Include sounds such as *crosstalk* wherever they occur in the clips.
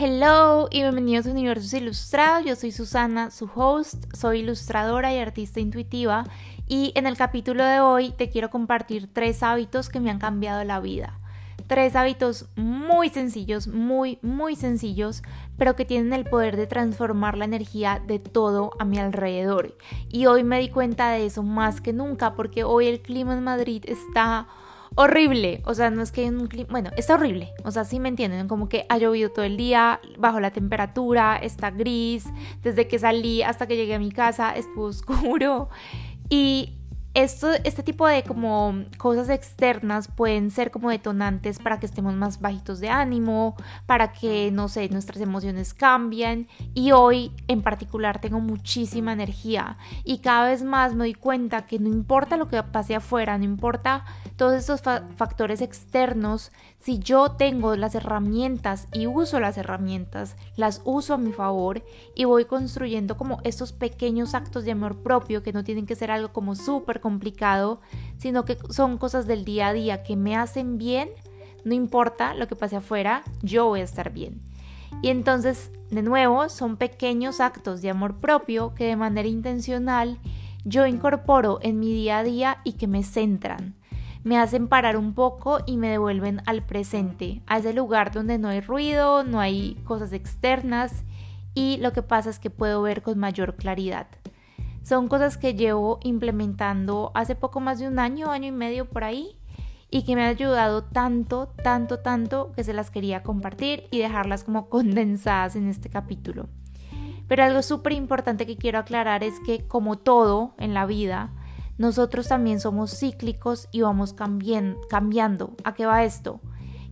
Hello y bienvenidos a Universos Ilustrados. Yo soy Susana, su host, soy ilustradora y artista intuitiva y en el capítulo de hoy te quiero compartir tres hábitos que me han cambiado la vida. Tres hábitos muy sencillos, muy, muy sencillos, pero que tienen el poder de transformar la energía de todo a mi alrededor. Y hoy me di cuenta de eso más que nunca porque hoy el clima en Madrid está horrible. O sea, no es que hay un clima. Bueno, está horrible. O sea, sí me entienden. Como que ha llovido todo el día, bajo la temperatura, está gris. Desde que salí hasta que llegué a mi casa estuvo *laughs* oscuro. Y esto, este tipo de como cosas externas pueden ser como detonantes para que estemos más bajitos de ánimo, para que, no sé, nuestras emociones cambien. Y hoy en particular tengo muchísima energía y cada vez más me doy cuenta que no importa lo que pase afuera, no importa todos estos factores externos, si yo tengo las herramientas y uso las herramientas, las uso a mi favor y voy construyendo como estos pequeños actos de amor propio que no tienen que ser algo como súper complicado, sino que son cosas del día a día que me hacen bien, no importa lo que pase afuera, yo voy a estar bien. Y entonces, de nuevo, son pequeños actos de amor propio que de manera intencional yo incorporo en mi día a día y que me centran me hacen parar un poco y me devuelven al presente, a ese lugar donde no hay ruido, no hay cosas externas y lo que pasa es que puedo ver con mayor claridad. Son cosas que llevo implementando hace poco más de un año, año y medio por ahí y que me han ayudado tanto, tanto, tanto que se las quería compartir y dejarlas como *laughs* condensadas en este capítulo. Pero algo súper importante que quiero aclarar es que como todo en la vida, nosotros también somos cíclicos y vamos cambiando. ¿A qué va esto?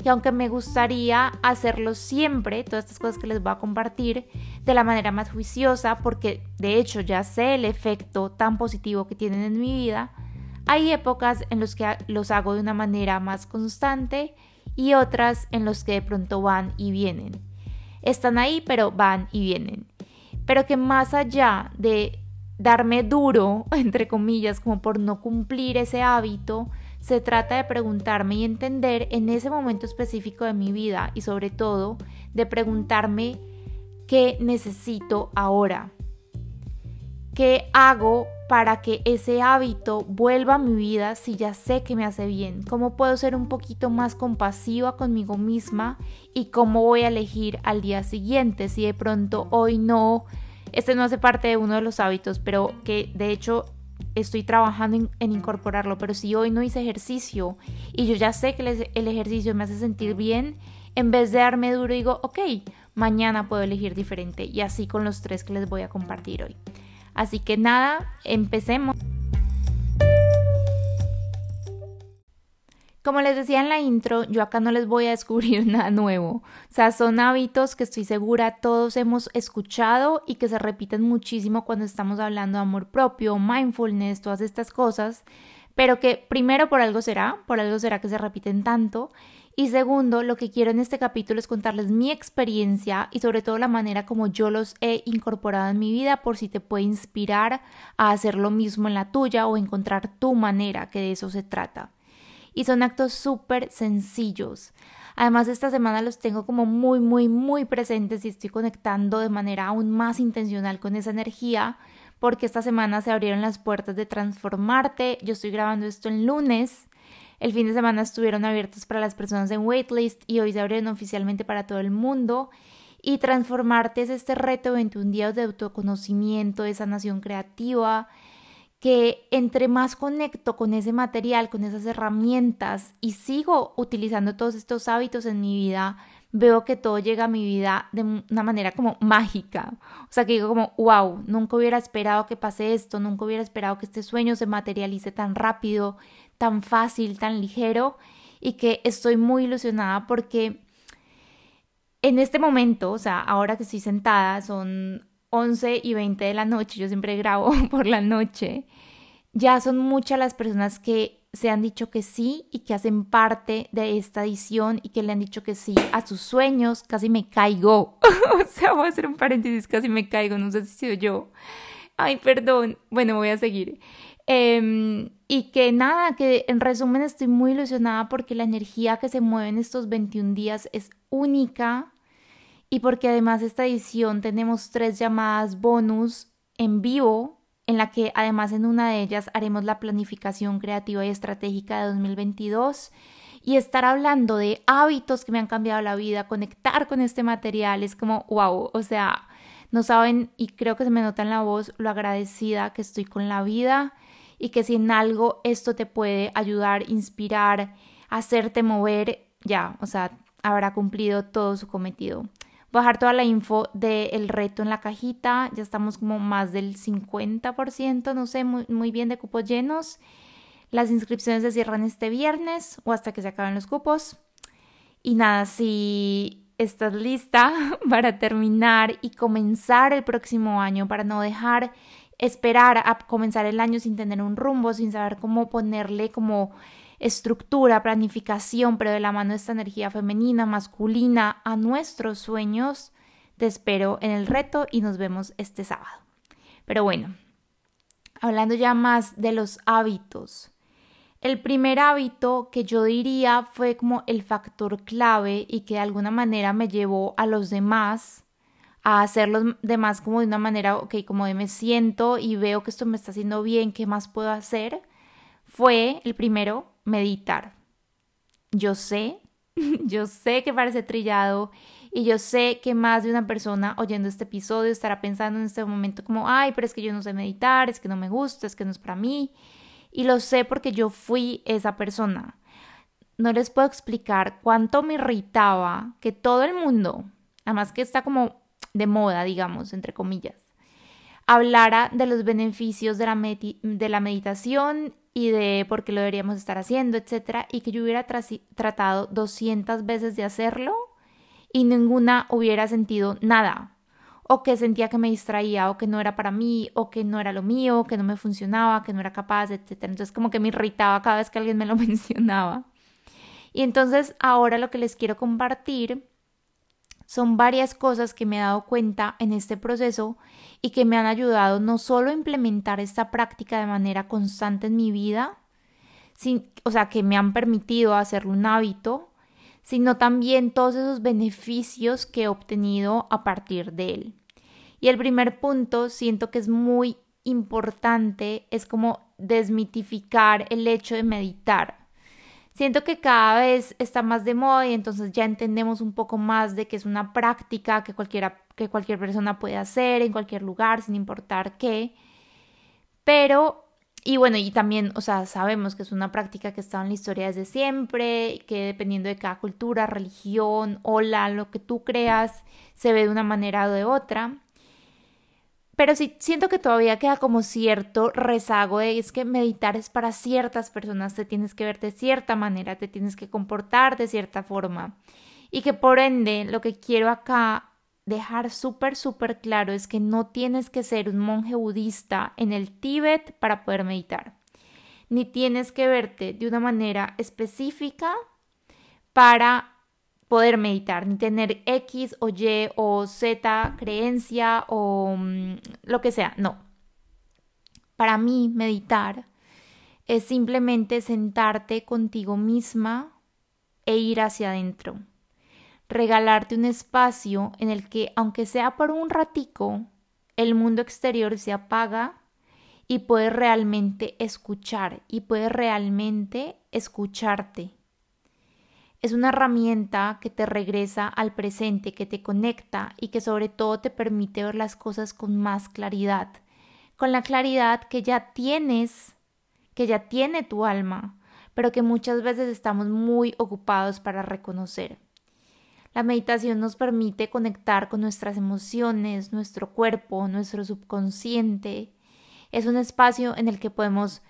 Que aunque me gustaría hacerlo siempre, todas estas cosas que les voy a compartir, de la manera más juiciosa, porque de hecho ya sé el efecto tan positivo que tienen en mi vida, hay épocas en las que los hago de una manera más constante y otras en las que de pronto van y vienen. Están ahí, pero van y vienen. Pero que más allá de darme duro, *laughs* entre comillas, como por no cumplir ese hábito, se trata de preguntarme y entender en ese momento específico de mi vida y sobre todo de preguntarme qué necesito ahora. ¿Qué hago para que ese hábito vuelva a mi vida si ya sé que me hace bien? ¿Cómo puedo ser un poquito más compasiva conmigo misma? ¿Y cómo voy a elegir al día siguiente si de pronto hoy no este no hace parte de uno de los hábitos, pero que de hecho estoy trabajando en, incorporarlo. Pero si hoy no hice ejercicio y yo ya sé que el ejercicio me hace sentir bien, en vez de darme duro digo, ok, mañana puedo elegir diferente. Y así con los tres que les voy a compartir hoy. Así que nada, empecemos. Como les decía en la intro, yo acá no les voy a descubrir *laughs* nada nuevo. O sea, son hábitos que estoy segura todos hemos escuchado y que se repiten muchísimo cuando estamos hablando de amor propio, mindfulness, todas estas cosas. Pero que primero por algo será, por algo será que se repiten tanto. Y segundo, lo que quiero en este capítulo es contarles mi experiencia y sobre todo la manera como yo los he incorporado en mi vida por si te puede inspirar a hacer lo mismo en la tuya o encontrar tu manera, que de eso se trata y son actos súper sencillos. Además, esta semana los tengo como muy, muy, muy presentes y estoy conectando de manera aún más intencional con esa energía porque esta semana se abrieron las puertas de transformarte. Yo estoy grabando esto el lunes. El fin de semana estuvieron abiertos para las personas en waitlist y hoy se abrieron oficialmente para todo el mundo. Y transformarte es este reto de 21 días de autoconocimiento, de sanación creativa, que entre más conecto con ese material, con esas herramientas y sigo utilizando todos estos hábitos en mi vida, veo que todo llega a mi vida de una manera como mágica. O sea, que digo como, wow, nunca hubiera esperado que pase esto, nunca hubiera esperado que este sueño se materialice tan rápido, tan fácil, tan ligero y que estoy muy ilusionada porque en este momento, o sea, ahora que estoy sentada, son 11 y 20 de la noche, yo siempre grabo *laughs* por la noche, ya son muchas las personas que se han dicho que sí y que hacen parte de esta edición y que le han dicho que sí a sus sueños, casi me caigo. *laughs* o sea, voy a hacer un paréntesis, casi me caigo, no sé si soy yo. Ay, perdón. Bueno, voy a seguir. Em, y que nada, que en resumen estoy muy ilusionada porque la energía que se mueve en estos 21 días es única y porque además esta edición tenemos tres llamadas bonus en vivo en la que además en una de ellas haremos la planificación creativa y estratégica de 2022 y estar hablando de hábitos que me han cambiado la vida, conectar con este material, es como, wow, o sea, no saben y creo que se me nota en la voz lo agradecida que estoy con la vida y que si en algo esto te puede ayudar, inspirar, hacerte mover, ya, o sea, habrá cumplido todo su cometido. Dejar toda la info del reto en la cajita, ya estamos como más del 50%, no sé, muy, muy bien de cupos llenos. Las inscripciones se cierran este viernes o hasta que se acaben los cupos. Y nada, si estás lista *laughs* para terminar y comenzar el próximo año, para no dejar esperar a comenzar el año sin tener un rumbo, sin saber cómo ponerle como estructura, planificación, pero de la mano esta energía femenina, masculina, a nuestros sueños, te espero en el reto y nos vemos este sábado. Pero bueno, hablando ya más de los hábitos. El primer hábito que yo diría fue como el factor clave y que de alguna manera me llevó a los demás a hacer los demás como de una manera, ok, como de me siento y veo que esto me está haciendo bien, ¿qué más puedo hacer? Fue el primero, meditar. Yo sé, *laughs* yo sé que parece trillado y yo sé que más de una persona oyendo este episodio estará pensando en este momento como, ay, pero es que yo no sé meditar, es que no me gusta, es que no es para mí. Y lo sé porque yo fui esa persona. No les puedo explicar cuánto me irritaba que todo el mundo, además que está como de moda, digamos, entre comillas, hablara de los beneficios de la, de la meditación y de por qué lo deberíamos estar haciendo, etcétera, y que yo hubiera tratado 200 veces de hacerlo y ninguna hubiera sentido nada, o que sentía que me distraía, o que no era para mí, o que no era lo mío, que no me funcionaba, que no era capaz, etcétera. Entonces como que me irritaba cada vez que alguien me lo *laughs* mencionaba. Y entonces ahora lo que les quiero compartir son varias cosas que me he dado cuenta en este proceso y que me han ayudado no solo a implementar esta práctica de manera constante en mi vida, sin, o sea, que me han permitido hacerlo un hábito, sino también todos esos beneficios que he obtenido a partir de él. Y el primer punto siento que es muy importante, es como desmitificar el hecho de meditar. Siento que cada vez está más de moda y entonces ya entendemos un poco más de que es una práctica que, cualquiera, que cualquier persona puede hacer en cualquier lugar, sin importar qué. Pero, y bueno, y también, o sea, sabemos que es una práctica que está en la historia desde siempre, que dependiendo de cada cultura, religión, ola, lo que tú creas, se ve de una manera o de otra. Pero sí siento que todavía queda como cierto rezago de es que meditar es para ciertas personas, te tienes que ver de cierta manera, te tienes que comportar de cierta forma. Y que por ende lo que quiero acá dejar súper, súper claro es que no tienes que ser un monje budista en el Tíbet para poder meditar. Ni tienes que verte de una manera específica para poder meditar, ni tener X o Y o Z creencia o mm, lo que sea, no. Para mí, meditar es simplemente sentarte contigo misma e ir hacia adentro. Regalarte un espacio en el que, aunque sea por un ratico, el mundo exterior se apaga y puedes realmente escuchar y puedes realmente escucharte es una herramienta que te regresa al presente, que te conecta y que sobre todo te permite ver las cosas con más claridad, con la claridad que ya tienes, que ya tiene tu alma, pero que muchas veces estamos muy ocupados para reconocer. La meditación nos permite conectar con nuestras emociones, nuestro cuerpo, nuestro subconsciente. Es un espacio en el que podemos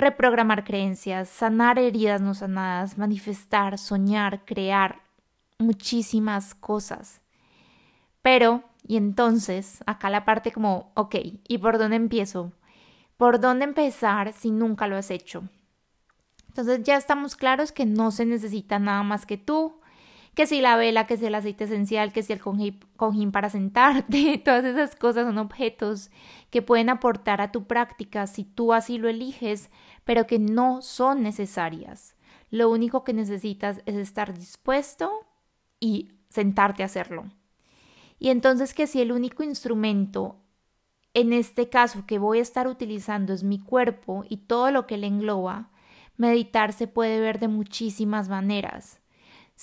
reprogramar creencias, sanar heridas no sanadas, manifestar, soñar, crear muchísimas cosas. Pero, y entonces, acá la parte como, ok, ¿y por dónde empiezo? ¿Por dónde empezar si nunca lo has hecho? Entonces ya estamos claros que no se necesita nada más que tú, que si la vela, que si el aceite esencial, que si el cojín para sentarte, *laughs* todas esas cosas son objetos que pueden aportar a tu práctica si tú así lo eliges, pero que no son necesarias. Lo único que necesitas es estar dispuesto y sentarte a hacerlo. Y entonces que si el único instrumento en este caso que voy a estar utilizando es mi cuerpo y todo lo que le engloba, meditar se puede ver de muchísimas maneras.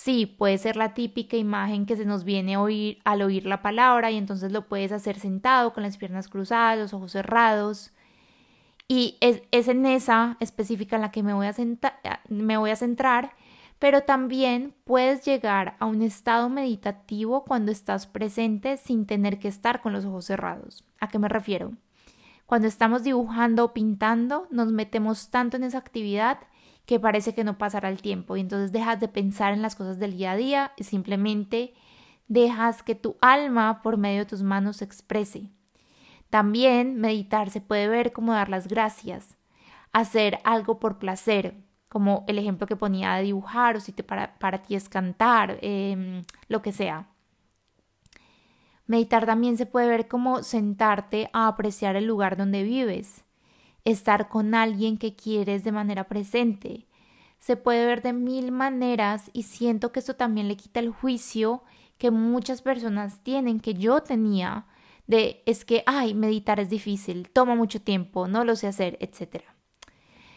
Sí, puede ser la típica imagen que se nos viene oír, al oír la palabra y entonces lo puedes hacer sentado con las piernas cruzadas, los ojos cerrados. Y es, en esa específica en la que me voy, a me voy a centrar pero también puedes llegar a un estado meditativo cuando estás presente sin tener que estar con los ojos cerrados. ¿A qué me refiero? Cuando estamos dibujando o pintando, nos metemos tanto en esa actividad que parece que no pasará el tiempo y entonces dejas de pensar en las cosas del día a día y simplemente dejas que tu alma por medio de tus manos se exprese. También meditar se puede ver como dar las gracias, hacer algo por placer, como el ejemplo que ponía de dibujar o si para, para ti es cantar, em, lo que sea. Meditar también se puede ver como sentarte a apreciar el lugar donde vives, estar con alguien que quieres de manera presente. Se puede ver de mil maneras y siento que esto también le quita el juicio que muchas personas tienen, que yo tenía, de es que, ay, meditar es difícil, toma mucho tiempo, no lo sé hacer, etcétera.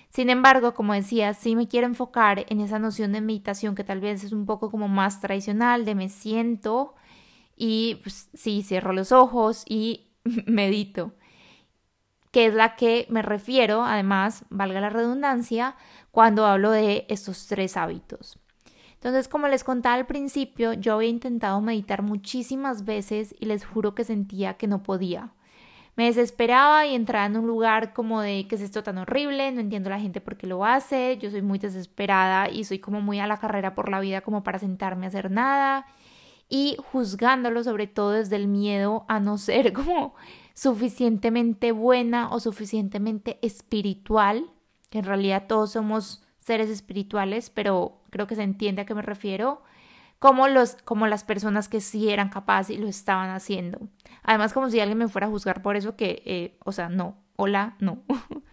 Sin embargo, como decía, sí me quiero enfocar en esa noción de meditación que tal vez es un poco como más tradicional, de me siento y pues, sí, cierro los ojos y *laughs* medito, que es la que me refiero, además, valga la redundancia, cuando hablo de estos tres hábitos. Entonces, como les contaba al principio, yo había intentado meditar muchísimas veces y les juro que sentía que no podía. Me desesperaba y entraba en un lugar como de que es esto tan horrible, no entiendo la gente por qué lo hace, yo soy muy desesperada y soy como muy a la carrera por la vida como para sentarme a hacer nada y juzgándolo sobre todo desde el miedo a no ser *laughs* como suficientemente buena o suficientemente espiritual, que en realidad todos somos seres espirituales, pero creo que se entiende a qué me refiero, como, los, como las personas que sí eran capaces y lo estaban haciendo. Además, como si alguien me fuera a juzgar por eso que, eh, o sea, no, hola, no. *laughs*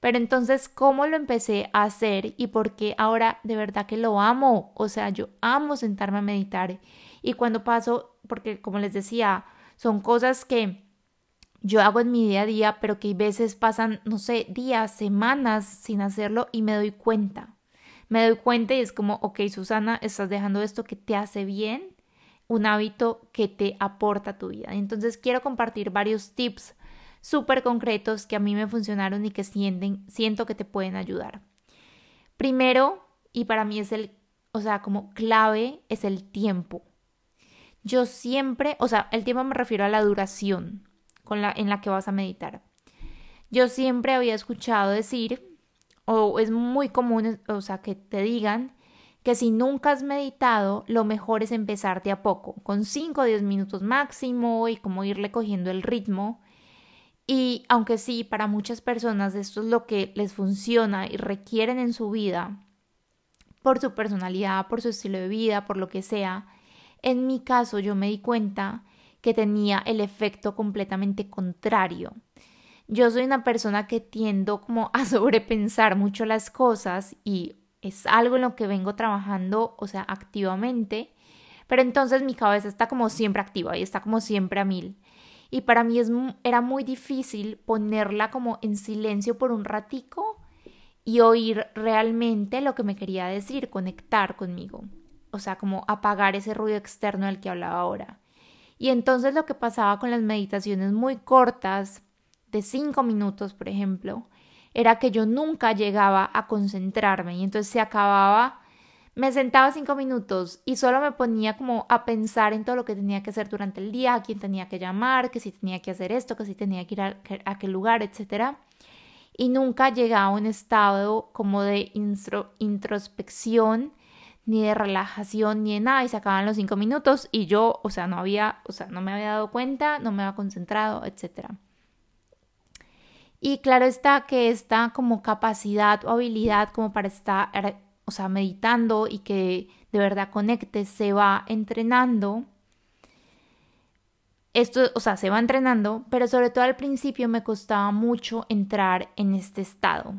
Pero entonces, ¿cómo lo empecé a hacer y por qué ahora de verdad que lo amo? O sea, yo amo sentarme a meditar. Y cuando paso, porque como les decía, son cosas que yo hago en mi día a día, pero que a veces pasan, no sé, días, semanas sin hacerlo y me doy cuenta me doy cuenta y es como, ok, Susana, estás dejando esto que te hace bien, un hábito que te aporta a tu vida. Entonces quiero compartir varios tips súper concretos que a mí me funcionaron y que sienten, siento que te pueden ayudar. Primero, y para mí es el, o sea, como clave, es el tiempo. Yo siempre, o sea, el tiempo me refiero a la duración en la que vas a meditar. Yo siempre había escuchado decir o es muy común, o sea, que te digan que si nunca has meditado, lo mejor es empezar de a poco, con 5 o 10 minutos máximo y como irle cogiendo el ritmo. Y aunque sí, para muchas personas esto es lo que les funciona y requieren en su vida, por su personalidad, por su estilo de vida, por lo que sea, en mi caso yo me di cuenta que tenía el efecto completamente contrario. Yo soy una persona que tiendo como a *laughs* sobrepensar mucho las cosas y es algo en lo que vengo trabajando, o sea, activamente, pero entonces mi cabeza está como siempre activa y está como siempre a mil. Y para mí es, era muy difícil ponerla como en silencio por un ratico y oír realmente lo que me quería decir, conectar conmigo. O sea, como apagar ese ruido externo del que hablaba ahora. Y entonces lo que pasaba con las meditaciones muy cortas, de cinco minutos, por ejemplo, era que yo nunca llegaba a concentrarme y entonces se acababa, me sentaba cinco minutos y solo me ponía como a pensar en todo lo que tenía que hacer durante el día, a quién tenía que llamar, que si tenía que hacer esto, que si tenía que ir a, aquel lugar, etc. Y nunca llegaba a un estado como de introspección ni de relajación, ni de nada, y se acaban los cinco minutos y yo, o sea, no había, o sea, no me había dado cuenta, no me había concentrado, etcétera. Y claro está que esta como capacidad o habilidad como para estar, o sea, meditando y que de verdad conecte se va entrenando. Esto, o sea, se va entrenando, pero sobre todo al principio me costaba mucho entrar en este estado.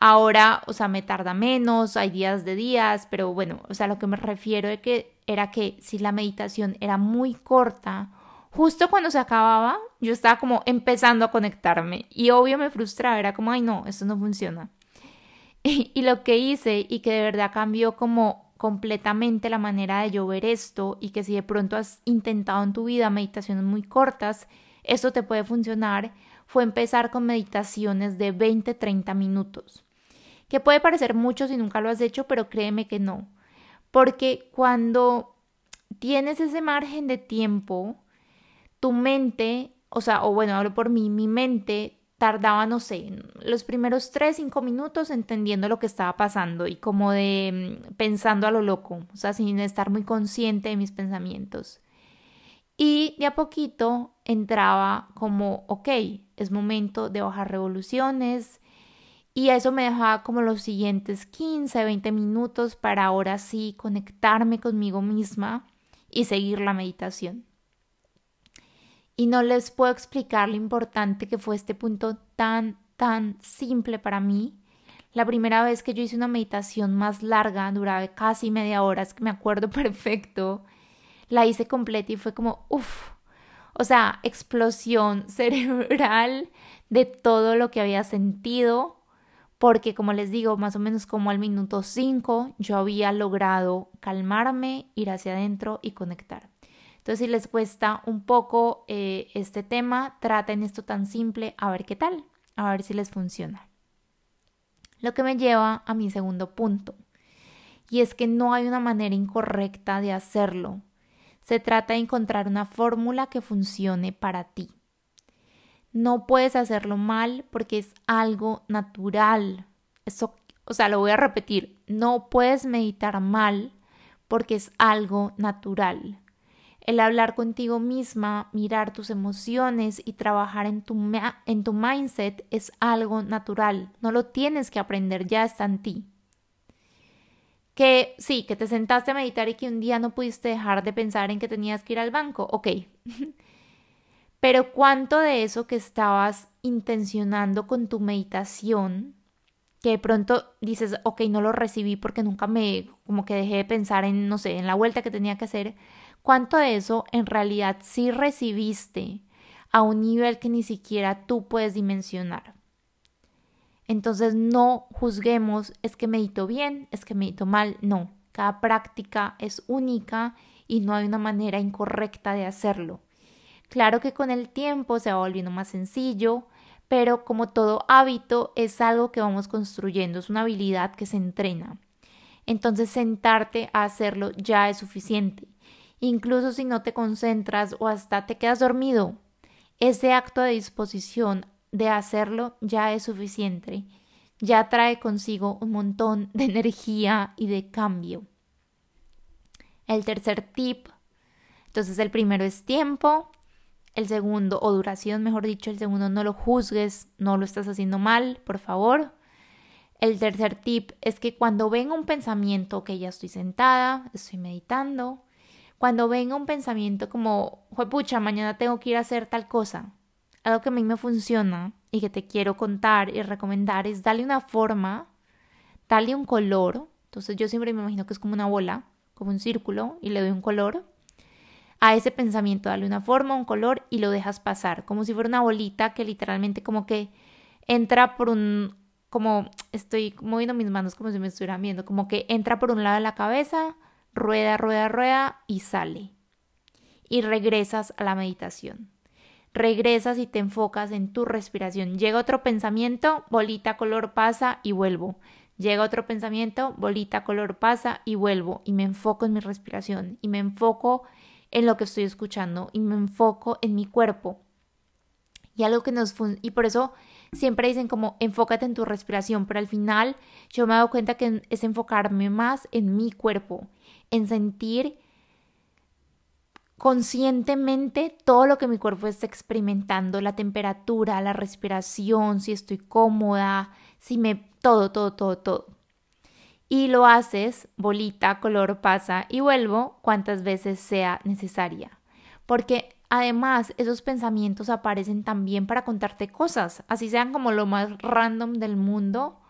Ahora, o sea, me tarda menos, hay días de días, pero bueno, o sea, lo que me refiero es que era que si la meditación era muy corta Justo cuando se acababa, yo estaba como empezando a conectarme y obvio me frustraba, era como, ay no, esto no funciona. *laughs* Y, y lo que hice y que de verdad cambió como completamente la manera de yo ver esto y que si de pronto has intentado en tu vida meditaciones muy cortas, esto te puede funcionar, fue empezar con meditaciones de 20-30 minutos. Que puede parecer mucho si nunca lo has hecho, pero créeme que no. Porque cuando tienes ese margen de tiempo, tu mente, o sea, o bueno, hablo por mí, mi mente tardaba, no sé, los primeros 3, 5 minutos entendiendo lo que estaba pasando y como de mm, pensando a lo loco, o sea, sin estar muy consciente de mis pensamientos. Y de a poquito entraba como, ok, es momento de bajar revoluciones. Y eso me dejaba como los siguientes 15, 20 minutos para ahora sí conectarme conmigo misma y seguir la meditación. Y no les puedo explicar lo importante que fue este punto tan, tan simple para mí. La primera vez que yo hice una meditación más larga, duraba casi media hora, es que me acuerdo *laughs* perfecto, la hice completa y fue como, uff, o sea, explosión *laughs* cerebral de todo lo que había sentido, porque como les digo, más o menos como al minuto 5 yo había logrado calmarme, ir hacia adentro y conectar. Entonces, si les cuesta un poco eh, este tema, traten esto tan simple, a ver qué tal, a ver si les funciona. Lo que me lleva a mi segundo punto, y es que no hay una manera incorrecta de hacerlo. Se trata de encontrar una fórmula que funcione para ti. No puedes hacerlo mal porque es algo natural. Eso, o sea, lo voy a repetir. No puedes meditar mal porque es algo natural. El hablar contigo misma, mirar tus emociones y trabajar en tu, en tu mindset es algo natural. No lo tienes que aprender, ya está en ti. Que sí, que te sentaste a meditar y que un día no pudiste dejar de pensar en que tenías que ir al banco, ok. *laughs* Pero cuánto de eso que estabas intencionando con tu meditación, que de pronto dices, ok, no lo recibí porque nunca me, como que dejé de pensar en, no sé, en la vuelta que tenía que hacer, cuánto de eso en realidad sí recibiste a un nivel que ni siquiera tú puedes dimensionar. Entonces no juzguemos, es que medito bien, es que medito mal, no. Cada práctica es única y no hay una manera incorrecta de hacerlo. Claro que con el tiempo se va volviendo más sencillo, pero como todo hábito es algo que vamos construyendo, es una habilidad que se entrena. Entonces sentarte a hacerlo ya es suficiente incluso si no te concentras o hasta te quedas dormido. Ese acto de disposición de hacerlo ya es suficiente, ya trae consigo un montón de *laughs* energía y de cambio. El tercer tip, entonces el primero es tiempo, el segundo, o duración, mejor dicho, el segundo no lo juzgues, no lo estás haciendo mal, por favor. El tercer tip es que cuando venga un pensamiento que ya estoy sentada, estoy meditando, cuando venga un pensamiento como, pucha, mañana tengo que ir a hacer tal cosa, algo que a mí me funciona y que te quiero contar y recomendar es darle una forma, darle un color. Entonces yo siempre me imagino que es como una bola, como un círculo, y le doy un color. A ese pensamiento, darle una forma, un color y lo dejas pasar, como si fuera una bolita que literalmente como que entra por un, como estoy moviendo mis manos como si me estuvieran viendo, como que entra por un lado de la cabeza, rueda, rueda, rueda y sale. Y regresas a la meditación. Regresas y te enfocas en tu respiración. Llega otro pensamiento, bolita color pasa y vuelvo. Llega otro pensamiento, bolita color pasa y vuelvo. Y me enfoco en mi respiración. Y me enfoco en lo que estoy escuchando. Y me enfoco en mi cuerpo. Y algo que nos... Y por eso siempre dicen como enfócate en tu respiración. Pero al final yo me he dado cuenta que es enfocarme más en mi cuerpo en sentir conscientemente todo lo que mi cuerpo está experimentando, la temperatura, la respiración, si estoy cómoda, si me... todo, todo, todo, todo. Y lo haces, bolita, color, pasa y vuelvo cuantas veces sea necesaria. Porque además esos pensamientos aparecen también para contarte cosas, así sean como lo más random del mundo.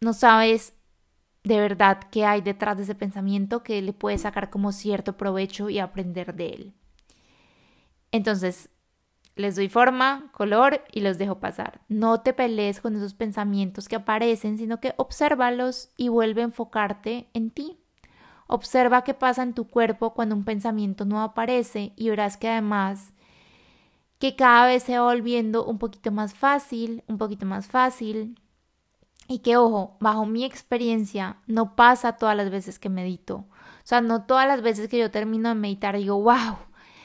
No sabes de verdad qué hay detrás de ese pensamiento que le puede sacar como cierto provecho y aprender de él. Entonces, les doy forma, color y los dejo pasar. No te pelees con esos pensamientos que aparecen, sino que obsérvalos y vuelve a enfocarte en ti. Observa qué pasa en tu cuerpo cuando un pensamiento no aparece y verás que además que cada vez se va volviendo un poquito más fácil, un poquito más fácil. Y que, ojo, bajo mi experiencia, no pasa todas las veces que medito. O sea, no todas las veces que yo termino de meditar digo, wow,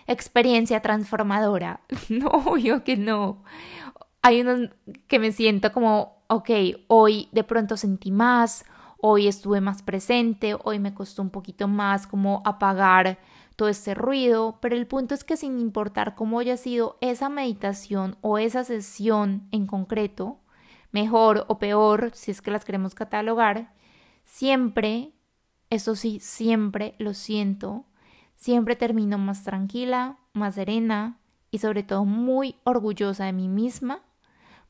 experiencia transformadora. *laughs* No, obvio que no. Hay unos que me siento como, ok, hoy de pronto sentí más, hoy estuve más presente, hoy me costó un poquito más como apagar todo este ruido, pero el punto es que sin importar cómo haya sido esa meditación o esa sesión en concreto, mejor o peor, si es que las queremos catalogar, siempre, eso sí, siempre lo siento, siempre termino más tranquila, más serena y sobre todo muy orgullosa de mí misma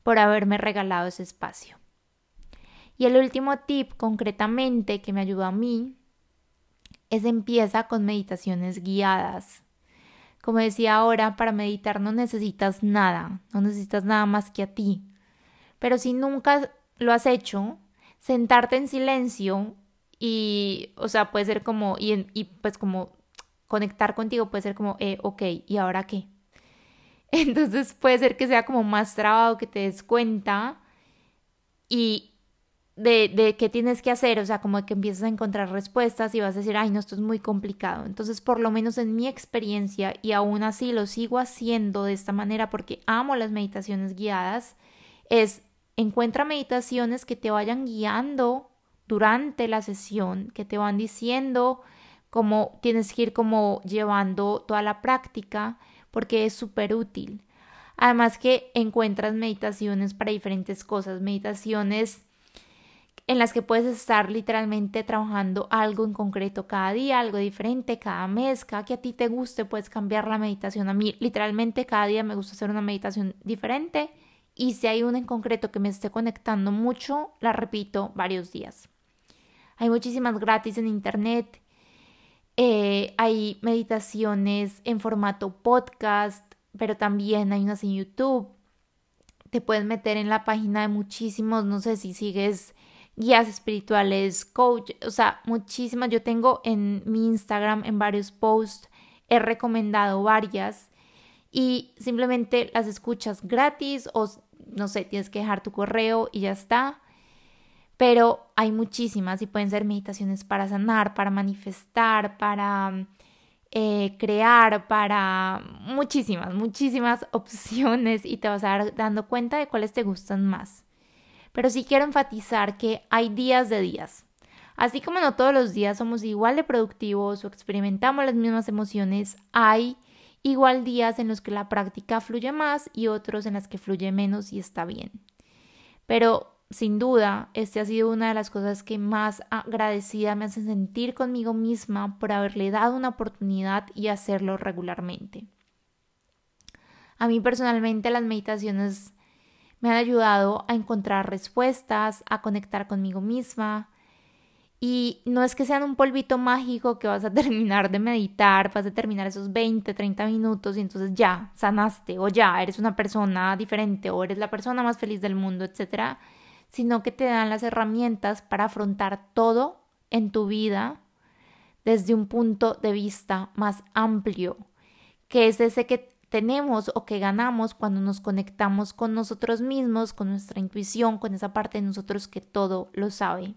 por haberme regalado ese espacio. Y el último tip concretamente que me ayudó a mí es empieza con meditaciones guiadas. Como decía ahora, para meditar no necesitas nada, no necesitas nada más que a ti. Pero si nunca lo has hecho, sentarte en silencio y, o sea, puede ser como, y, y pues como conectar contigo puede ser como, eh, ok, ¿y ahora qué? *laughs* Entonces puede ser que sea como más trabado que te des cuenta y de, de qué tienes que hacer, o sea, como que empiezas a encontrar respuestas y vas a decir, ay, no, esto es muy complicado. Entonces, por lo menos en mi experiencia, y aún así lo sigo haciendo de esta manera porque amo las meditaciones guiadas, es encuentra meditaciones que te vayan guiando durante la sesión, que te van diciendo cómo tienes que ir como llevando toda la práctica, porque es súper útil. Además que encuentras meditaciones para diferentes cosas, meditaciones en las que puedes estar literalmente trabajando algo en concreto cada día, algo diferente cada mes, cada que a ti te guste, puedes cambiar la meditación. A mí literalmente cada día me gusta hacer una meditación diferente y si hay una en concreto que me esté conectando mucho, la repito varios días. Hay muchísimas gratis en internet. Eh, hay meditaciones en formato podcast, pero también hay unas en YouTube. Te puedes meter en la página de muchísimos, no sé si sigues guías espirituales, coach, o sea, muchísimas. Yo tengo en mi Instagram, en varios posts, he recomendado varias y simplemente las escuchas gratis o no sé, tienes que dejar tu correo y ya está. Pero hay muchísimas y pueden ser meditaciones para sanar, para manifestar, para eh, crear, para muchísimas, muchísimas *laughs* opciones y te vas a dar dando cuenta de cuáles te gustan más pero sí quiero enfatizar que hay días de días. Así como no todos los días somos igual de productivos o experimentamos las mismas emociones, hay igual días en los que la práctica fluye más y otros en los que fluye menos y está bien. Pero sin duda, este ha sido una de las cosas que más agradecida me hace sentir conmigo misma por haberle dado una oportunidad y hacerlo regularmente. A mí personalmente las meditaciones me han ayudado a encontrar respuestas, a conectar conmigo misma. Y no es que sean un polvito mágico que vas a *laughs* terminar de meditar, vas a terminar esos 20, 30 minutos y entonces ya sanaste o ya eres una persona diferente o eres la persona más feliz del mundo, etcétera, sino que te dan las herramientas para afrontar todo en tu vida desde un punto de vista más amplio, que es ese que tenemos o que ganamos cuando nos conectamos con nosotros mismos, con nuestra intuición, con esa parte de nosotros que todo lo sabe.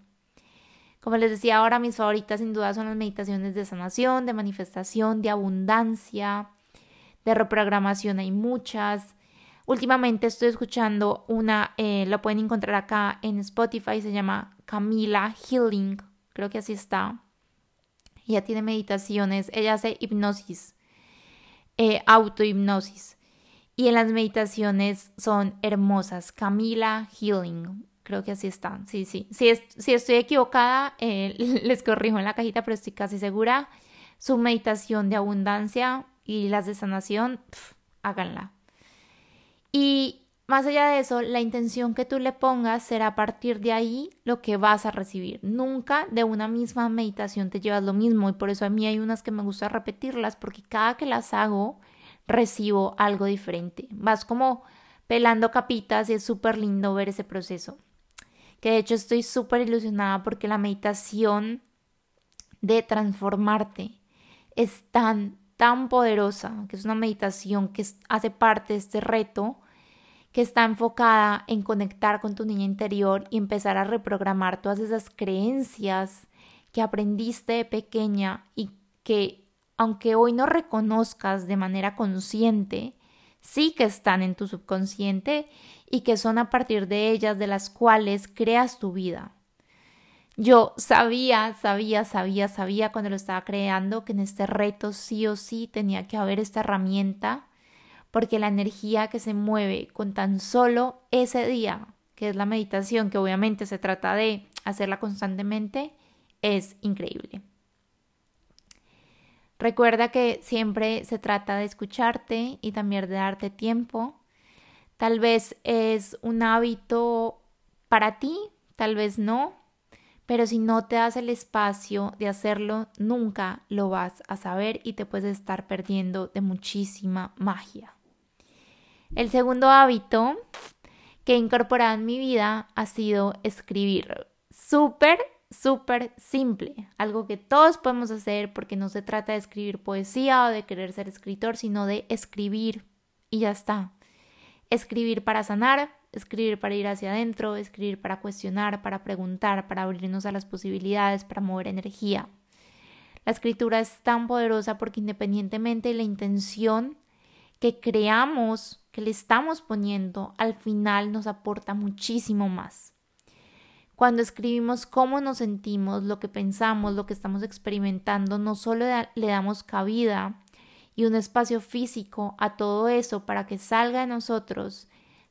Como les decía ahora, mis favoritas sin duda son las meditaciones de sanación, de manifestación, de abundancia, de reprogramación, hay muchas. Últimamente estoy escuchando una, eh, la pueden encontrar acá en Spotify, se llama Camila Healing, creo que así está. Ella tiene meditaciones, ella hace hipnosis eh, autohipnosis. Y en las meditaciones son hermosas. Camila Healing, creo que así están. Sí, sí. Si, si estoy equivocada, eh, *laughs* les corrijo en la cajita, pero estoy casi segura. Su meditación de abundancia y las de sanación, háganla. Y más allá de eso, la intención que tú le pongas será a partir de ahí lo que vas a recibir. Nunca de una misma meditación te llevas lo mismo y por eso a mí hay unas que me gusta repetirlas porque cada que las hago recibo algo diferente. Vas como pelando capitas y es súper lindo ver ese proceso. Que de hecho estoy súper ilusionada porque la meditación de transformarte es tan, tan poderosa, que es una meditación que hace parte de este reto, que está enfocada en conectar con tu niña interior y empezar a reprogramar todas esas creencias que aprendiste de pequeña y que aunque hoy no reconozcas de manera consciente, sí que están en tu subconsciente y que son a partir de ellas de las cuales creas tu vida. Yo sabía, sabía, sabía, sabía cuando lo estaba creando que en este reto sí o sí tenía que haber esta herramienta porque la energía que se mueve con tan solo ese día, que es la meditación, que obviamente se trata de hacerla constantemente, es increíble. Recuerda que siempre se trata de escucharte y también de darte tiempo. Tal vez es un hábito para ti, tal vez no, pero si no te das el espacio de hacerlo, nunca lo vas a saber y te puedes estar perdiendo de muchísima magia. El segundo hábito que he incorporado en mi vida ha sido escribir. Súper, súper simple. Algo que todos podemos hacer porque no se trata de escribir poesía o de querer ser escritor, sino de escribir y ya está. Escribir para sanar, escribir para ir hacia adentro, escribir para cuestionar, para preguntar, para abrirnos a las posibilidades, para mover energía. La escritura es tan poderosa porque independientemente de la intención que creamos que le estamos poniendo, al final nos aporta muchísimo más. Cuando escribimos cómo nos sentimos, lo que pensamos, lo que estamos experimentando, no solo le damos cabida y un espacio físico a todo eso para que salga de nosotros,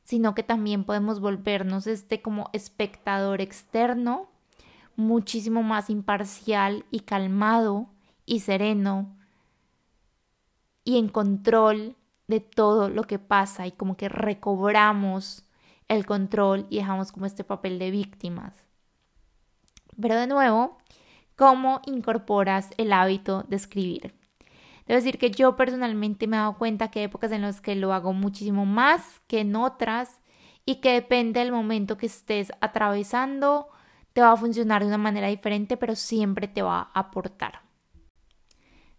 sino que también podemos volvernos este como espectador externo, muchísimo más imparcial y calmado y sereno y en control de todo lo que pasa y como que recobramos el control y dejamos como este papel de víctimas. Pero de nuevo, ¿cómo incorporas el hábito de escribir? Debo decir que yo personalmente me he dado cuenta que hay épocas en las que lo hago muchísimo más que en otras y que depende del momento que estés atravesando, te va a funcionar de una manera diferente, pero siempre te va a aportar.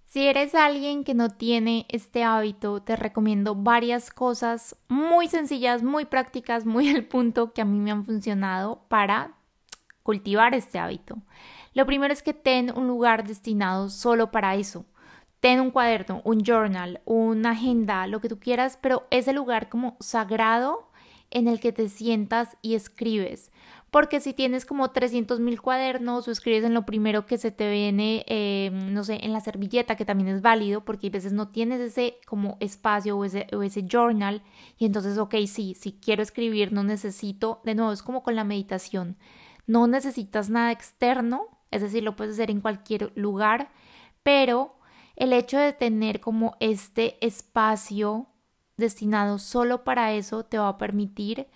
Si eres alguien que no tiene este hábito, te recomiendo varias cosas muy sencillas, muy prácticas, muy al punto que a mí me han funcionado para cultivar este hábito. Lo primero es que ten un lugar destinado solo para eso. Ten un cuaderno, un journal, una agenda, lo que tú quieras, pero ese lugar como sagrado en el que te sientas y escribes. Porque si tienes como 300 mil cuadernos o escribes en lo primero que se te viene, eh, no sé, en la servilleta, que también es válido, porque a veces no tienes ese como espacio o ese, o ese journal, y entonces, ok, sí, si quiero escribir, no necesito, de nuevo, es como con la meditación, no necesitas nada externo, es decir, lo puedes hacer en cualquier lugar, pero el hecho de tener como este espacio destinado solo para eso te va a permitir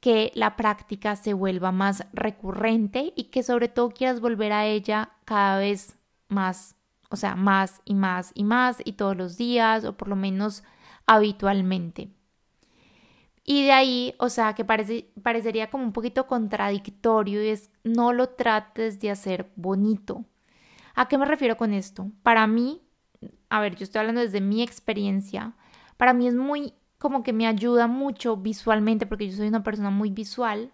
que la práctica se vuelva más recurrente y que sobre todo quieras volver a ella cada vez más, o sea, más y más y más y todos los días o por lo menos habitualmente. Y de ahí, o sea, que parece, parecería como un poquito contradictorio y es no lo trates de hacer bonito. ¿A qué me refiero con esto? Para mí, a ver, yo estoy hablando desde mi experiencia, para mí es muy como que me ayuda mucho visualmente, porque yo soy una persona muy visual,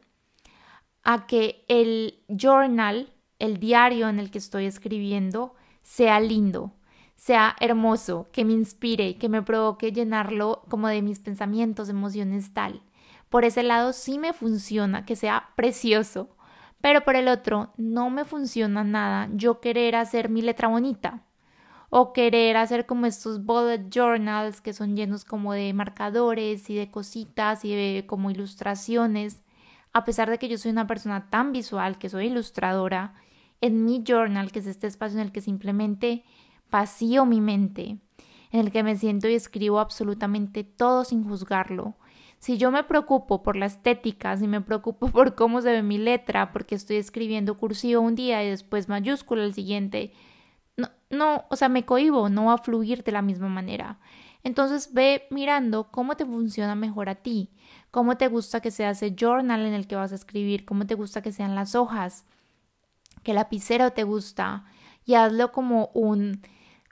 a que el journal, el diario en el que estoy escribiendo, sea lindo, sea hermoso, que me inspire, que me provoque llenarlo como de mis pensamientos, emociones, tal. Por ese lado sí me funciona, que sea precioso, pero por el otro no me funciona nada yo querer hacer mi letra bonita o querer hacer como estos bullet journals que son llenos como de marcadores y de cositas y de como ilustraciones. A pesar de que yo soy una persona tan visual, que soy ilustradora, en mi journal, que es este espacio en el que simplemente vacío mi mente, en el que me siento y escribo absolutamente todo sin juzgarlo. Si yo me preocupo por la estética, si me preocupo *laughs* por cómo se ve mi letra, porque estoy escribiendo cursivo un día y después mayúscula el siguiente, no, o sea, me cohibo, no va a fluir de la misma manera. Entonces ve mirando cómo te funciona mejor a ti, cómo te gusta que sea ese journal en el que vas a escribir, cómo te gusta que sean las hojas, qué lapicero te gusta y hazlo como un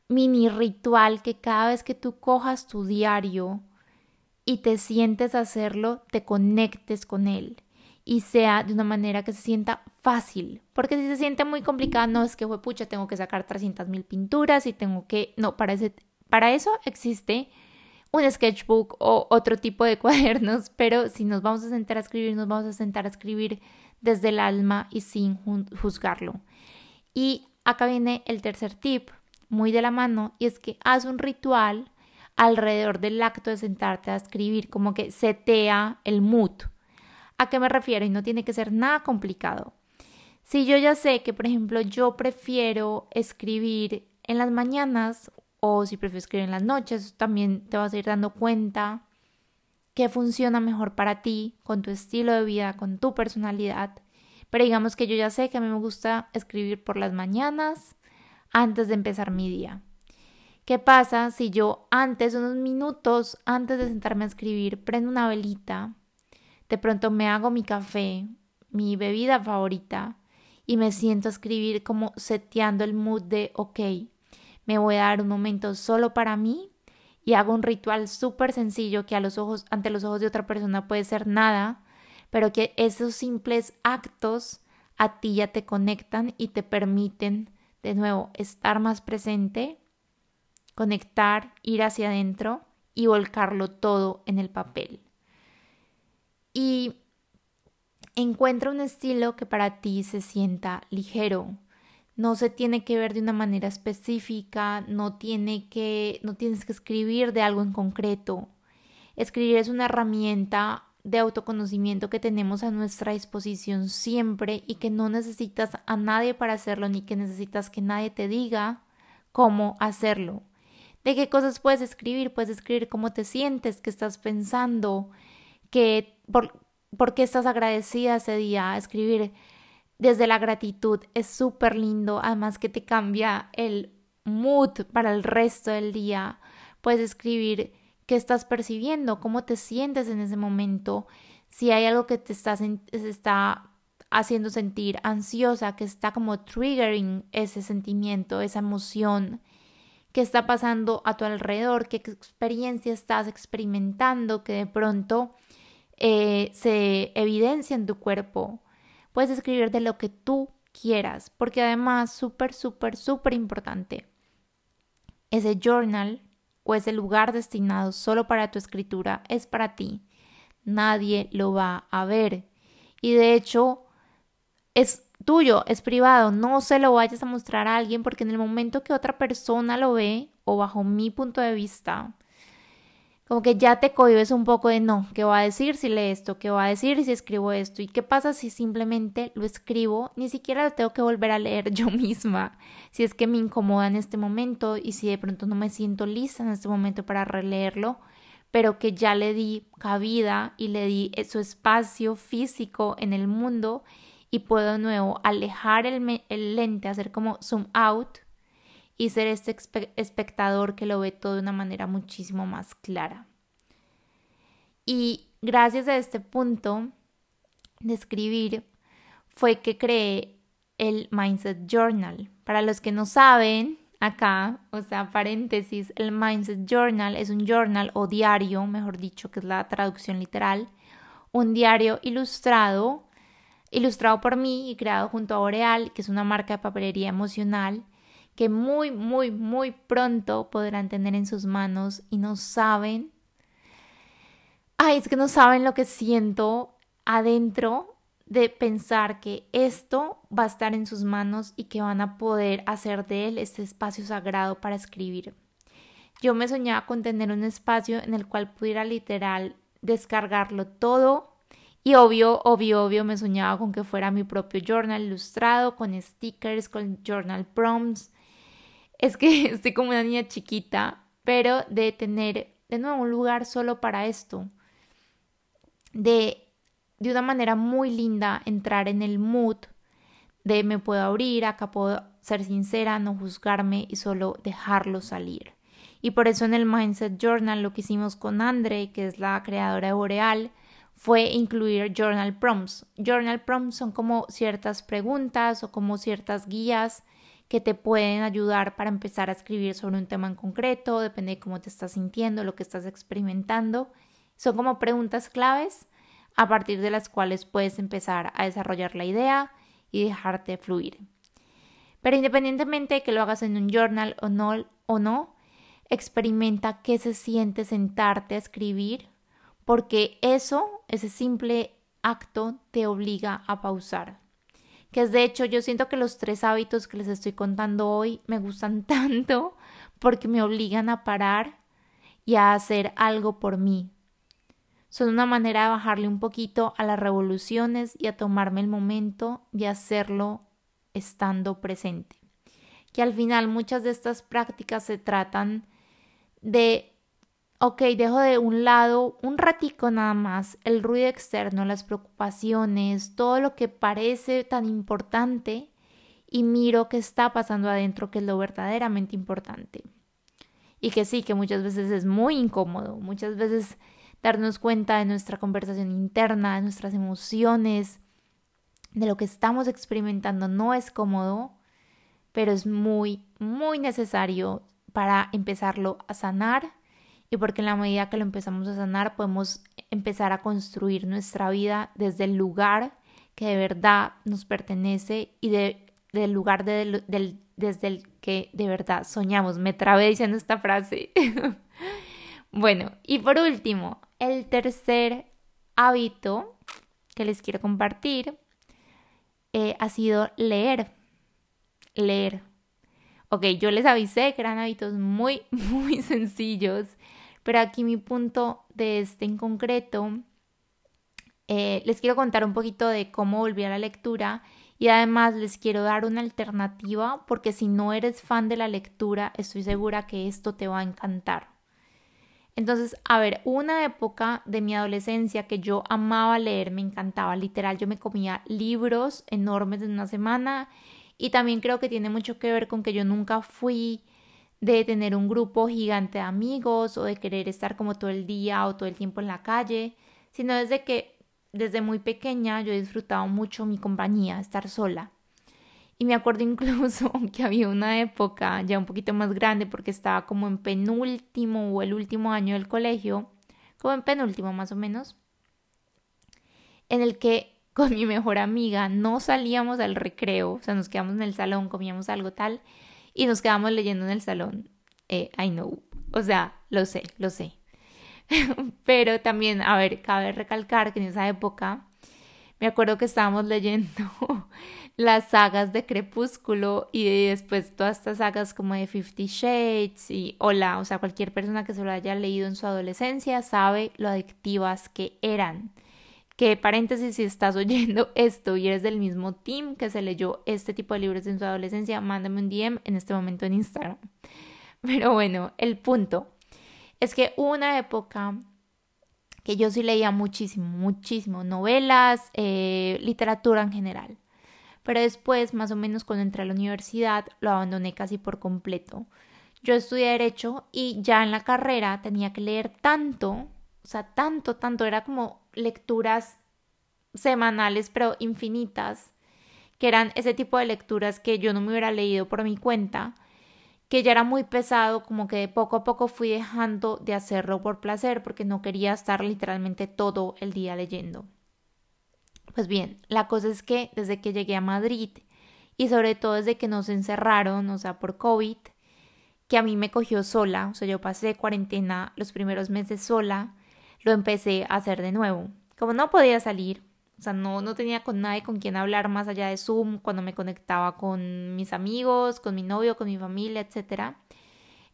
mini ritual que cada vez que tú cojas tu diario y te sientes hacerlo, te conectes con él y sea de una manera que se sienta fácil. Porque si se siente muy complicado, no es que, fue pucha, tengo que sacar 300 mil pinturas y tengo que, no, para ese para eso existe un sketchbook o otro tipo de *laughs* cuadernos, pero si nos vamos a sentar a escribir, nos vamos a sentar a escribir desde el alma y sin juzgarlo. Y acá viene el tercer tip, muy de la mano, y es que haz un ritual alrededor del acto de sentarte a escribir, como que setea el mood. ¿A qué me refiero? Y no tiene que ser nada complicado. Si yo ya sé que, por ejemplo, yo prefiero escribir en las mañanas o si prefieres escribir en las noches, también te vas a ir dando cuenta qué funciona mejor para ti, con tu estilo de vida, con tu personalidad. Pero digamos que yo ya sé que a mí me gusta escribir por las mañanas antes de empezar mi día. ¿Qué pasa si yo antes, unos minutos antes de sentarme a escribir, prendo una velita, de pronto me hago mi café, mi bebida favorita, y me siento a escribir como seteando el mood de, ok, me voy a dar un momento solo para mí y hago un ritual súper sencillo que los ojos, ante los ojos de otra persona puede ser nada, pero que esos simples actos a ti ya te conectan y te permiten de nuevo estar más presente, conectar, ir hacia adentro y volcarlo todo en el papel. Y encuentra un estilo que para ti se sienta ligero, no se tiene que ver de una manera específica, no, tiene que, no tienes que escribir de algo en concreto. Escribir es una herramienta de autoconocimiento que tenemos a nuestra disposición siempre y que no necesitas a nadie para hacerlo ni que necesitas que nadie te diga cómo hacerlo. ¿De qué cosas puedes escribir? Puedes escribir cómo te sientes, qué estás pensando, que por, qué estás agradecida ese día, escribir desde la gratitud. Es súper lindo, además que te cambia el mood para el resto del día. Puedes escribir qué estás percibiendo, cómo te sientes en ese momento, si hay algo que te está, está haciendo sentir ansiosa, que está como triggering ese sentimiento, esa emoción, qué está pasando a tu alrededor, qué experiencia estás experimentando que de pronto eh, se evidencia en tu cuerpo. Puedes escribir de lo que tú quieras, porque además, súper, súper, súper importante, ese journal o ese lugar destinado solo para tu escritura es para ti. Nadie lo va a ver. Y de hecho, es tuyo, es privado. No se lo vayas a mostrar a alguien porque en el momento que otra persona lo ve, o bajo mi punto de vista, como que ya te cohibes un poco de no, ¿qué va a decir si lee esto? ¿Qué va a decir si escribo esto? ¿Y qué pasa si simplemente lo escribo? Ni siquiera lo tengo que volver a leer yo misma, si es que me incomoda en este momento y si de pronto no me siento lista en este momento para releerlo, pero que ya le di cabida y le di su espacio físico en el mundo y puedo de nuevo alejar el, el lente, hacer como zoom out y ser este espectador que lo ve todo de una manera muchísimo más clara. Y gracias a este punto de escribir fue que creé el Mindset Journal. Para los que no saben, acá, o sea, paréntesis, el Mindset Journal es un journal o diario, mejor dicho, que es la traducción literal, un diario ilustrado, ilustrado por mí y creado junto a Oreal, que es una marca de papelería emocional que muy, muy, muy pronto podrán tener en sus manos y no saben. Ay, es que no saben lo que siento adentro de pensar que esto va a estar en sus manos y que van a poder hacer de él este espacio sagrado para escribir. Yo me soñaba con tener un espacio en el cual pudiera literal descargarlo todo y obvio, obvio, obvio me soñaba con que fuera mi propio journal ilustrado, con stickers, con journal prompts, es que *laughs* estoy como una niña chiquita, pero de tener de nuevo un lugar solo para esto, de de una manera muy linda entrar en el mood de me puedo abrir, acá puedo ser sincera, no juzgarme y solo dejarlo salir. Y por eso en el Mindset Journal lo que hicimos con Andre, que es la creadora de Boreal, fue incluir journal prompts. Journal prompts son como ciertas preguntas o como ciertas guías que te pueden ayudar para empezar a escribir sobre un tema en concreto, depende de cómo te estás sintiendo, lo que estás experimentando. Son como preguntas claves a partir de las cuales puedes empezar a desarrollar la idea y dejarte fluir. Pero independientemente de que lo hagas en un journal o no, o no experimenta qué se siente sentarte a escribir, porque eso, ese simple acto, te obliga a pausar. Que es de hecho, yo siento que los tres hábitos que les estoy contando hoy me gustan *laughs* tanto porque me obligan a parar y a hacer algo por mí, son una manera de bajarle un poquito a las revoluciones y a tomarme el momento de hacerlo estando presente. Que al final muchas de estas prácticas se tratan de, ok, dejo de un lado un ratico nada más el ruido externo, las preocupaciones, todo lo que parece tan importante y miro qué está pasando adentro, que es lo verdaderamente importante. Y que sí, que muchas veces es muy incómodo, muchas veces darnos cuenta de nuestra conversación interna, de nuestras emociones, de lo que estamos experimentando no es cómodo, pero es muy, muy necesario para empezarlo a sanar y porque en la medida que lo empezamos a sanar podemos empezar a construir nuestra vida desde el lugar que de verdad nos pertenece y del lugar desde el que de verdad soñamos. Me trabé diciendo esta frase. *laughs* bueno, y por último, el tercer hábito que les quiero compartir eh, ha sido leer. Leer. Ok, yo les avisé que eran hábitos muy, *laughs* muy sencillos, pero aquí mi punto de este en concreto, eh, les quiero contar un poquito de cómo volví a la lectura y además les quiero dar una alternativa porque si no eres fan de la lectura, estoy segura que esto te va a encantar. Entonces, a ver, una época de mi adolescencia que yo amaba leer, me encantaba, literal, yo me comía libros enormes en una semana y también creo que tiene mucho que ver con que yo nunca fui de tener un grupo gigante de amigos o de querer estar como todo el día o todo el tiempo en la calle, sino desde que desde muy pequeña yo disfrutaba mucho mi compañía, estar sola. Y me acuerdo *laughs* incluso que había una época ya un poquito más grande porque estaba como en penúltimo o el último año del colegio, como en penúltimo más o menos, en el que con mi mejor amiga no salíamos al recreo, o sea, nos quedamos en el salón, comíamos algo tal y nos quedamos leyendo en el salón. Eh, I know, o sea, lo sé, lo sé. *laughs* Pero también, a ver, cabe recalcar que en esa época me acuerdo que estábamos *laughs* leyendo las sagas de Crepúsculo y después todas estas sagas como de Fifty Shades y hola, o sea, cualquier persona que se lo haya leído en su adolescencia sabe lo adictivas que eran. Que paréntesis, si estás *laughs* oyendo esto y eres del mismo team que se leyó este tipo de libros en su adolescencia, mándame un DM en este momento en Instagram. *laughs* Pero bueno, el punto es que hubo una época que yo sí leía muchísimo, muchísimo, novelas, eh, literatura en general. Pero después, más o menos cuando entré a la universidad, lo abandoné casi por completo. Yo estudié derecho y ya en la carrera tenía que leer tanto, o sea, tanto, tanto, era como lecturas semanales, pero infinitas, que eran ese tipo de lecturas que yo no me hubiera leído por mi cuenta que ya era muy pesado, como que poco a poco fui dejando de hacerlo por placer porque no quería estar literalmente todo el día leyendo. Pues bien, la cosa es que desde que llegué a Madrid y sobre todo desde que nos encerraron, o sea, por COVID, que a mí me cogió sola, o sea, yo pasé cuarentena los primeros meses sola, lo empecé a hacer de nuevo. Como no podía salir, o sea, no, no tenía con nadie con quien hablar más allá de Zoom cuando me conectaba con mis amigos, con mi novio, con mi familia, etc.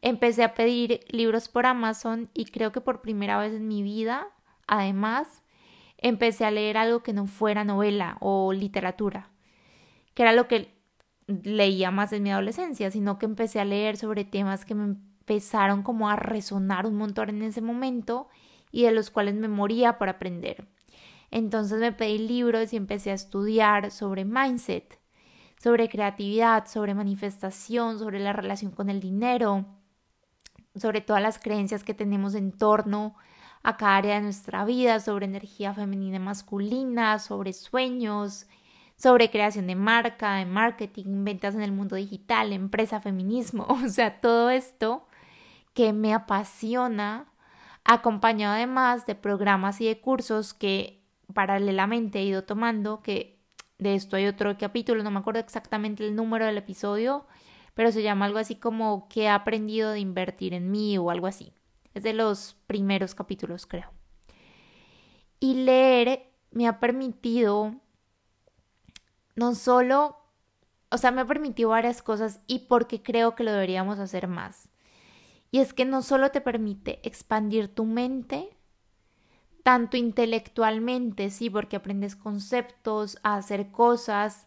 Empecé a pedir libros por Amazon y creo que por primera vez en mi vida, además, empecé a leer algo que no fuera novela o literatura, que era lo que leía más en mi adolescencia, sino que empecé a leer sobre temas que me empezaron como a resonar un montón en ese momento y de los cuales me moría por aprender. Entonces me pedí libros y empecé a estudiar sobre mindset, sobre creatividad, sobre manifestación, sobre la relación con el dinero, sobre todas las creencias que tenemos en torno a cada área de nuestra vida, sobre energía femenina y masculina, sobre sueños, sobre creación de marca, de marketing, ventas en el mundo digital, empresa, feminismo, *laughs* o sea, todo esto que me apasiona, acompañado además de programas y de cursos que paralelamente he ido tomando, que de esto hay otro capítulo, no me acuerdo exactamente el número del episodio, pero se llama algo así como que he aprendido de invertir en mí o algo así. Es de los primeros capítulos, creo. Y leer me ha permitido no solo, o sea, me ha permitido varias cosas y porque creo que lo deberíamos hacer más. Y es que no solo te permite expandir tu mente, tanto intelectualmente, sí, porque aprendes conceptos, a hacer cosas,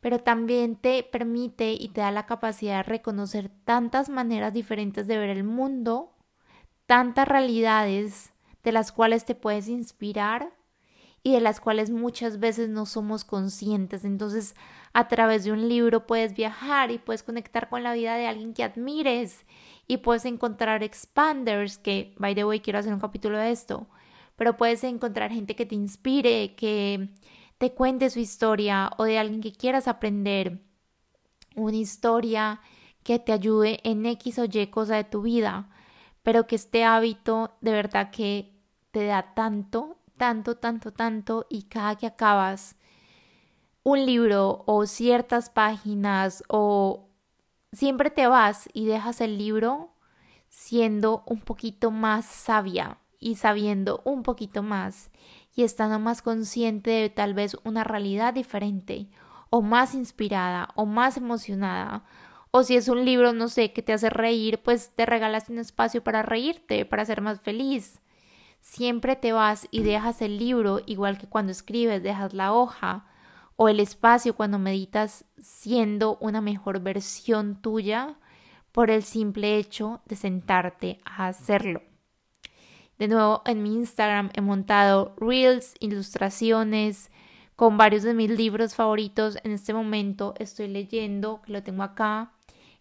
pero también te permite y te da la capacidad de reconocer tantas maneras diferentes de ver el mundo, tantas realidades de las cuales te puedes inspirar y de las cuales muchas veces no somos conscientes. Entonces, a través de un libro puedes viajar y puedes conectar con la vida de alguien que admires y puedes encontrar expanders, que, by the way, quiero hacer un capítulo de esto, pero puedes encontrar gente que te inspire, que te cuente su historia o de alguien que quieras aprender una historia que te ayude en X o Y cosa de tu vida, pero que este hábito de verdad que te da tanto, tanto, tanto, tanto y cada que acabas un libro o ciertas páginas o siempre te vas y dejas el libro siendo un poquito más sabia y sabiendo un poquito más y estando más consciente de tal vez una realidad diferente o más inspirada o más emocionada o si es un libro, no sé, que te hace reír, pues te regalas un espacio para reírte, para ser más feliz. Siempre te vas y dejas el libro, igual que cuando escribes, dejas la hoja o el espacio cuando meditas siendo una mejor versión tuya por el simple hecho de sentarte a hacerlo. De nuevo, en mi Instagram he montado reels, ilustraciones con varios de mis libros favoritos. En este momento estoy leyendo, que lo tengo acá,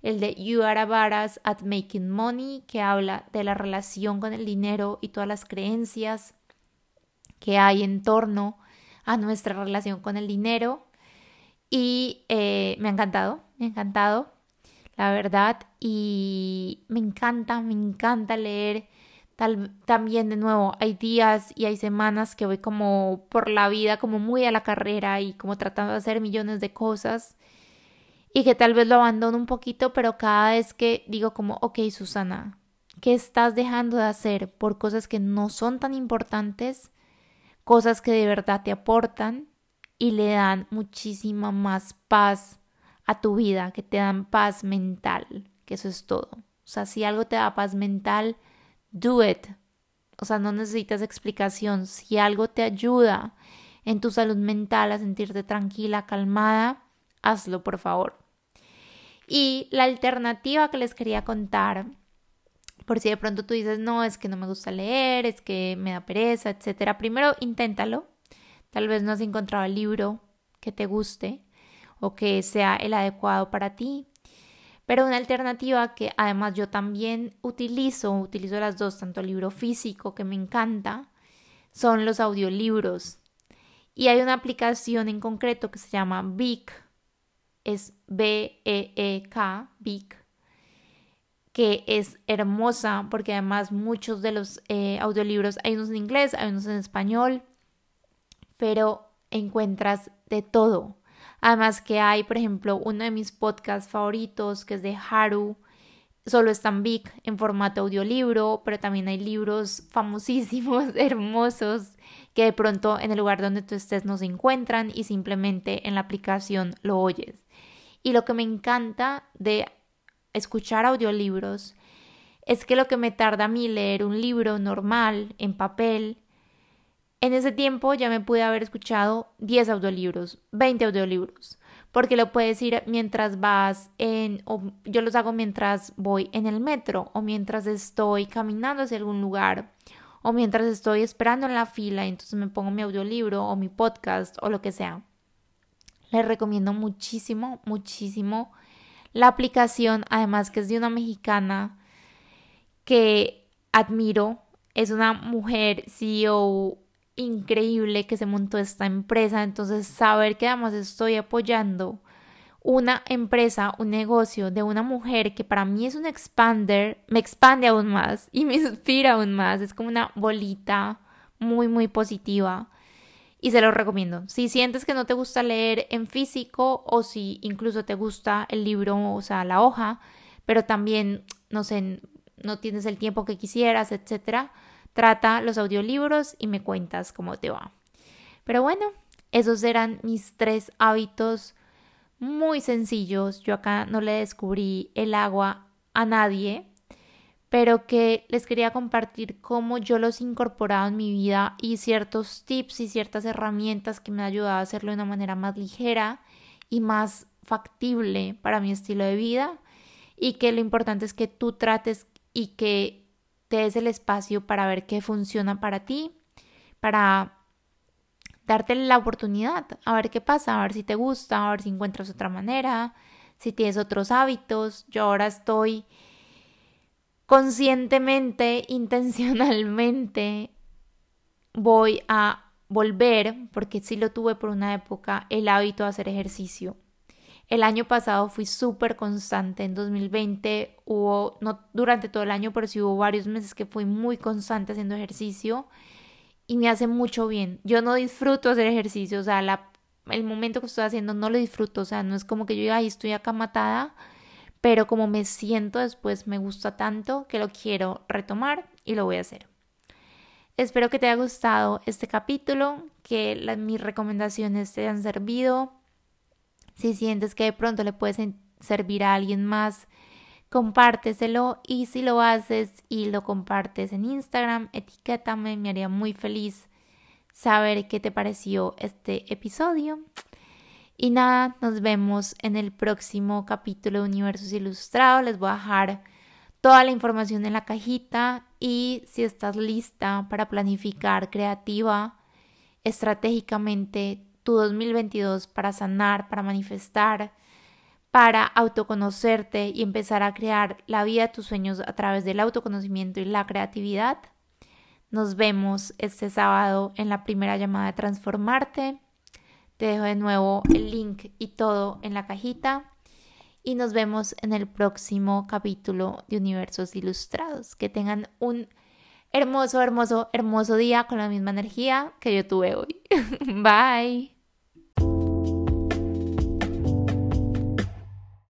el de You Are Varas at Making Money, que habla de la relación con el dinero y todas las creencias que hay en torno a nuestra relación con el dinero. Y eh, me ha encantado, me ha encantado, la verdad. Y me encanta, me encanta leer. Tal, también de nuevo, hay días y hay semanas que voy como por la vida, como muy a la carrera y como tratando de hacer millones de cosas y que tal vez lo abandono un poquito, pero cada vez que digo como, ok, Susana, ¿qué estás dejando de hacer por cosas que no son tan importantes? Cosas que de verdad te aportan y le dan muchísima más paz a tu vida, que te dan paz mental, que eso es todo. O sea, si algo te da paz mental, do it. O sea, no necesitas explicación. Si algo te ayuda en tu salud mental a sentirte tranquila, calmada, hazlo, por favor. Y la alternativa que les quería contar, por si de pronto tú dices, no, es que no me gusta leer, es que me da pereza, etcétera. Primero, inténtalo. Tal vez no has encontrado el libro que te guste o que sea el adecuado para ti. Pero una alternativa que además yo también utilizo, utilizo las dos, tanto el libro físico que me encanta, son los audiolibros. Y hay una aplicación en concreto que se llama Vic, es B-E-E-K, Vic, que es hermosa porque además muchos de los eh, audiolibros, hay unos en inglés, hay unos en español, pero encuentras de todo. Además que hay, por ejemplo, uno de mis podcasts favoritos que es de Haru, solo está en Vic en formato audiolibro, pero también hay libros famosísimos, *laughs* hermosos, que de pronto en el lugar donde tú estés no se encuentran y simplemente en la aplicación lo oyes. Y lo que me encanta de escuchar audiolibros es que lo que me tarda a mí leer un libro normal en papel, en ese tiempo ya me pude haber escuchado 10 audiolibros, 20 audiolibros, porque lo puedes ir mientras vas en, o yo los hago mientras voy en el metro, o mientras estoy caminando hacia algún lugar, o mientras estoy esperando en la fila, entonces me pongo mi audiolibro o mi podcast o lo que sea. Les recomiendo muchísimo, muchísimo la aplicación, además que es de una mexicana que admiro. Es una mujer CEO increíble que se montó esta empresa. Entonces, saber que además estoy apoyando una empresa, un negocio de una mujer que para mí es un expander, me expande aún más y me *laughs* inspira aún más. Es como una bolita muy, muy positiva. Y se lo recomiendo. Si sientes que no te gusta leer en físico o si incluso te gusta el libro, o sea, la hoja, pero también, no sé, no tienes el tiempo que quisieras, etcétera, trata los audiolibros y me cuentas cómo te va. Pero bueno, esos eran mis tres hábitos muy sencillos. Yo acá no le descubrí el agua a nadie, pero que les quería compartir cómo yo los he incorporado en mi vida y ciertos tips y ciertas herramientas que me han ayudado a hacerlo de una manera más ligera y más factible para mi estilo de vida y que lo importante es que tú trates y que te des el espacio para ver qué funciona para ti, para darte la oportunidad, a ver qué pasa, a ver si te gusta, a ver si encuentras otra manera, si tienes otros hábitos. Yo ahora estoy conscientemente, intencionalmente, voy a volver, porque sí lo tuve por una época, el hábito de hacer ejercicio. El año pasado fui súper constante, en 2020 hubo, no durante todo el año, pero sí hubo varios meses que fui muy constante haciendo ejercicio y me hace mucho bien. Yo no disfruto hacer ejercicio, o sea, el momento que estoy haciendo no lo disfruto, o sea, no es como que yo ahí estoy acá matada, pero como me siento después me gusta tanto que lo quiero retomar y lo voy a hacer. Espero que te haya gustado este capítulo, que mis recomendaciones te hayan servido. Si sientes que de pronto le puedes servir a alguien más, compárteselo y si lo haces y lo compartes en Instagram, etiquétame, me haría muy feliz saber qué te pareció este episodio. Y nada, nos vemos en el próximo capítulo de Universos Ilustrados. Les voy a dejar toda la información en la cajita y si estás lista para planificar creativa, estratégicamente tu 2022 para sanar, para manifestar, para autoconocerte y empezar a crear la vida de tus sueños a través del autoconocimiento y la creatividad. Nos vemos este sábado en la primera llamada de Transformarte. Te dejo de nuevo el link y todo en la cajita. Y nos vemos en el próximo capítulo de Universos Ilustrados. Que tengan un hermoso, hermoso, hermoso día con la misma energía que yo tuve hoy. *laughs* Bye.